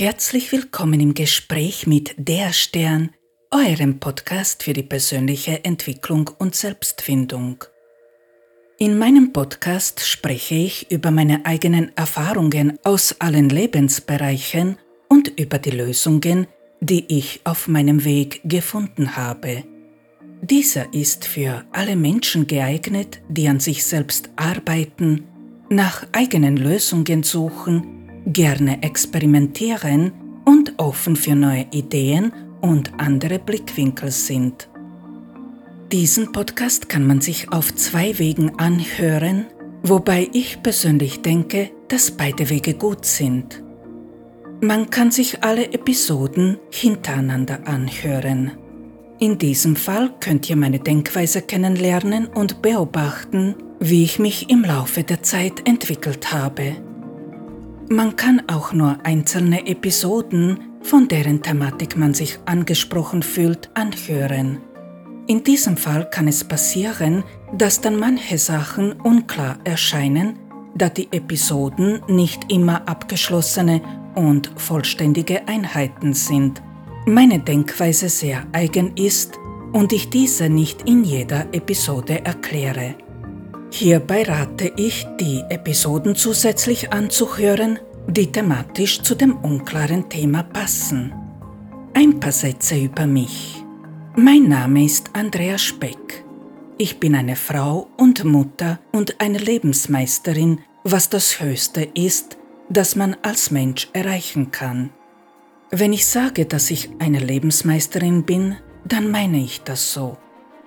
Herzlich willkommen im Gespräch mit Der Stern, eurem Podcast für die persönliche Entwicklung und Selbstfindung. In meinem Podcast spreche ich über meine eigenen Erfahrungen aus allen Lebensbereichen und über die Lösungen, die ich auf meinem Weg gefunden habe. Dieser ist für alle Menschen geeignet, die an sich selbst arbeiten, nach eigenen Lösungen suchen, gerne experimentieren und offen für neue Ideen und andere Blickwinkel sind. Diesen Podcast kann man sich auf zwei Wegen anhören, wobei ich persönlich denke, dass beide Wege gut sind. Man kann sich alle Episoden hintereinander anhören. In diesem Fall könnt ihr meine Denkweise kennenlernen und beobachten, wie ich mich im Laufe der Zeit entwickelt habe. Man kann auch nur einzelne Episoden, von deren Thematik man sich angesprochen fühlt, anhören. In diesem Fall kann es passieren, dass dann manche Sachen unklar erscheinen, da die Episoden nicht immer abgeschlossene und vollständige Einheiten sind, meine Denkweise sehr eigen ist und ich diese nicht in jeder Episode erkläre. Hierbei rate ich, die Episoden zusätzlich anzuhören, die thematisch zu dem unklaren Thema passen. Ein paar Sätze über mich. Mein Name ist Andrea Speck. Ich bin eine Frau und Mutter und eine Lebensmeisterin, was das Höchste ist, das man als Mensch erreichen kann. Wenn ich sage, dass ich eine Lebensmeisterin bin, dann meine ich das so.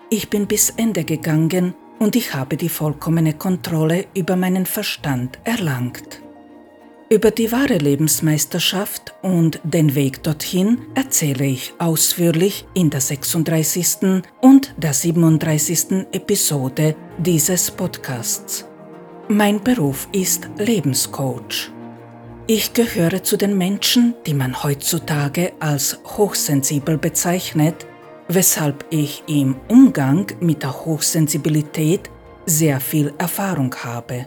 Ich bin bis Ende gegangen und ich habe die vollkommene Kontrolle über meinen Verstand erlangt. Über die wahre Lebensmeisterschaft und den Weg dorthin erzähle ich ausführlich in der 36. und der 37. Episode dieses Podcasts. Mein Beruf ist Lebenscoach. Ich gehöre zu den Menschen, die man heutzutage als hochsensibel bezeichnet, weshalb ich im Umgang mit der Hochsensibilität sehr viel Erfahrung habe.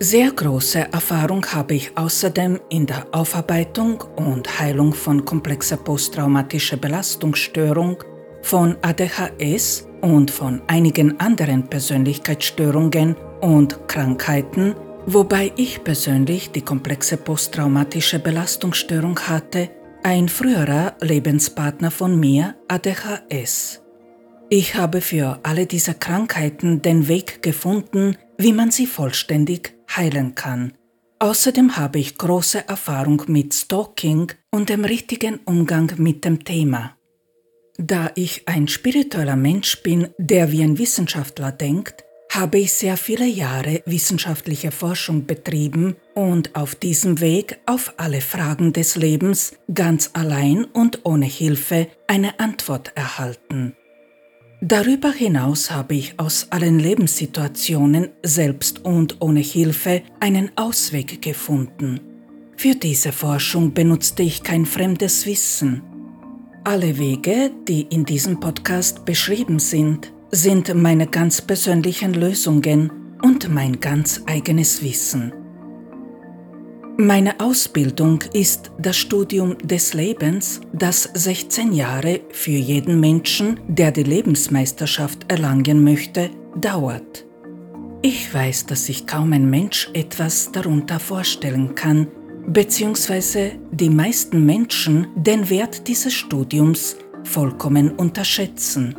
Sehr große Erfahrung habe ich außerdem in der Aufarbeitung und Heilung von komplexer posttraumatischer Belastungsstörung, von ADHS und von einigen anderen Persönlichkeitsstörungen und Krankheiten, wobei ich persönlich die komplexe posttraumatische Belastungsstörung hatte, ein früherer Lebenspartner von mir ADHS. Ich habe für alle diese Krankheiten den Weg gefunden, wie man sie vollständig heilen kann. Außerdem habe ich große Erfahrung mit Stalking und dem richtigen Umgang mit dem Thema. Da ich ein spiritueller Mensch bin, der wie ein Wissenschaftler denkt, habe ich sehr viele Jahre wissenschaftliche Forschung betrieben und auf diesem Weg auf alle Fragen des Lebens ganz allein und ohne Hilfe eine Antwort erhalten. Darüber hinaus habe ich aus allen Lebenssituationen selbst und ohne Hilfe einen Ausweg gefunden. Für diese Forschung benutzte ich kein fremdes Wissen. Alle Wege, die in diesem Podcast beschrieben sind, sind meine ganz persönlichen Lösungen und mein ganz eigenes Wissen. Meine Ausbildung ist das Studium des Lebens, das 16 Jahre für jeden Menschen, der die Lebensmeisterschaft erlangen möchte, dauert. Ich weiß, dass sich kaum ein Mensch etwas darunter vorstellen kann, beziehungsweise die meisten Menschen den Wert dieses Studiums vollkommen unterschätzen.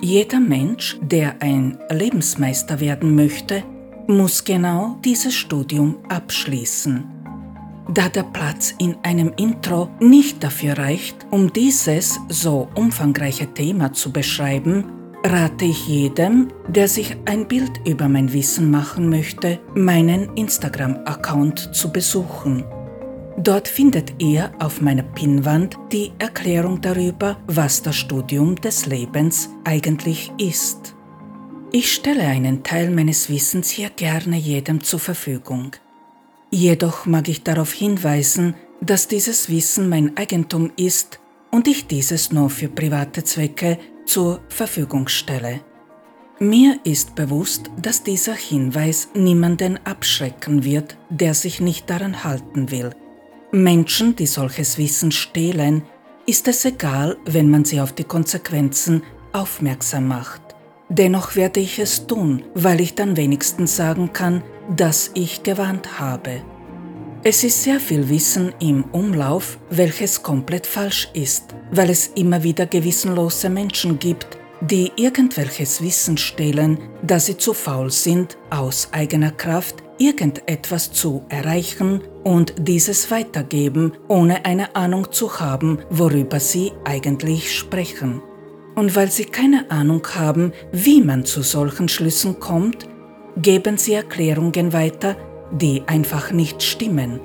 Jeder Mensch, der ein Lebensmeister werden möchte, muss genau dieses Studium abschließen. Da der Platz in einem Intro nicht dafür reicht, um dieses so umfangreiche Thema zu beschreiben, rate ich jedem, der sich ein Bild über mein Wissen machen möchte, meinen Instagram-Account zu besuchen. Dort findet ihr auf meiner Pinnwand die Erklärung darüber, was das Studium des Lebens eigentlich ist. Ich stelle einen Teil meines Wissens hier gerne jedem zur Verfügung. Jedoch mag ich darauf hinweisen, dass dieses Wissen mein Eigentum ist und ich dieses nur für private Zwecke zur Verfügung stelle. Mir ist bewusst, dass dieser Hinweis niemanden abschrecken wird, der sich nicht daran halten will. Menschen, die solches Wissen stehlen, ist es egal, wenn man sie auf die Konsequenzen aufmerksam macht. Dennoch werde ich es tun, weil ich dann wenigstens sagen kann, dass ich gewarnt habe. Es ist sehr viel Wissen im Umlauf, welches komplett falsch ist, weil es immer wieder gewissenlose Menschen gibt, die irgendwelches Wissen stehlen, da sie zu faul sind, aus eigener Kraft irgendetwas zu erreichen und dieses weitergeben, ohne eine Ahnung zu haben, worüber sie eigentlich sprechen. Und weil sie keine Ahnung haben, wie man zu solchen Schlüssen kommt, geben sie Erklärungen weiter, die einfach nicht stimmen.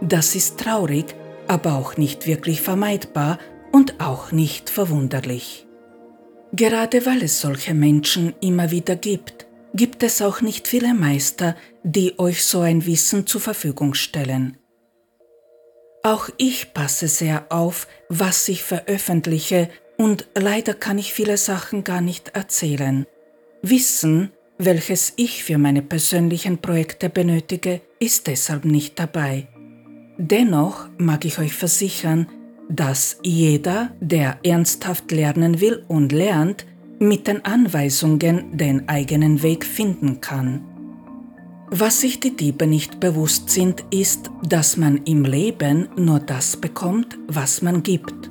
Das ist traurig, aber auch nicht wirklich vermeidbar und auch nicht verwunderlich. Gerade weil es solche Menschen immer wieder gibt, gibt es auch nicht viele Meister, die euch so ein Wissen zur Verfügung stellen. Auch ich passe sehr auf, was ich veröffentliche und leider kann ich viele Sachen gar nicht erzählen. Wissen, welches ich für meine persönlichen Projekte benötige, ist deshalb nicht dabei. Dennoch mag ich euch versichern, dass jeder, der ernsthaft lernen will und lernt, mit den Anweisungen den eigenen Weg finden kann. Was sich die Diebe nicht bewusst sind, ist, dass man im Leben nur das bekommt, was man gibt.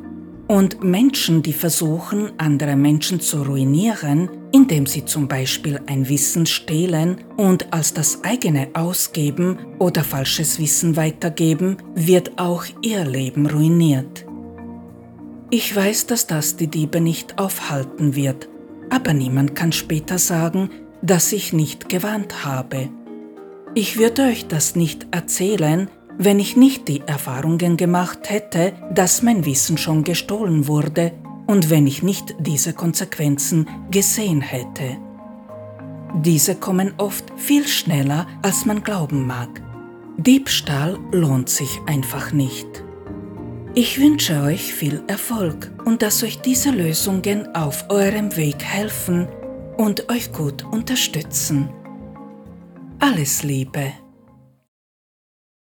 Und Menschen, die versuchen, andere Menschen zu ruinieren, indem sie zum Beispiel ein Wissen stehlen und als das eigene ausgeben oder falsches Wissen weitergeben, wird auch ihr Leben ruiniert. Ich weiß, dass das die Diebe nicht aufhalten wird, aber niemand kann später sagen, dass ich nicht gewarnt habe. Ich würde euch das nicht erzählen, wenn ich nicht die Erfahrungen gemacht hätte, dass mein Wissen schon gestohlen wurde und wenn ich nicht diese Konsequenzen gesehen hätte. Diese kommen oft viel schneller, als man glauben mag. Diebstahl lohnt sich einfach nicht. Ich wünsche euch viel Erfolg und dass euch diese Lösungen auf eurem Weg helfen und euch gut unterstützen. Alles Liebe.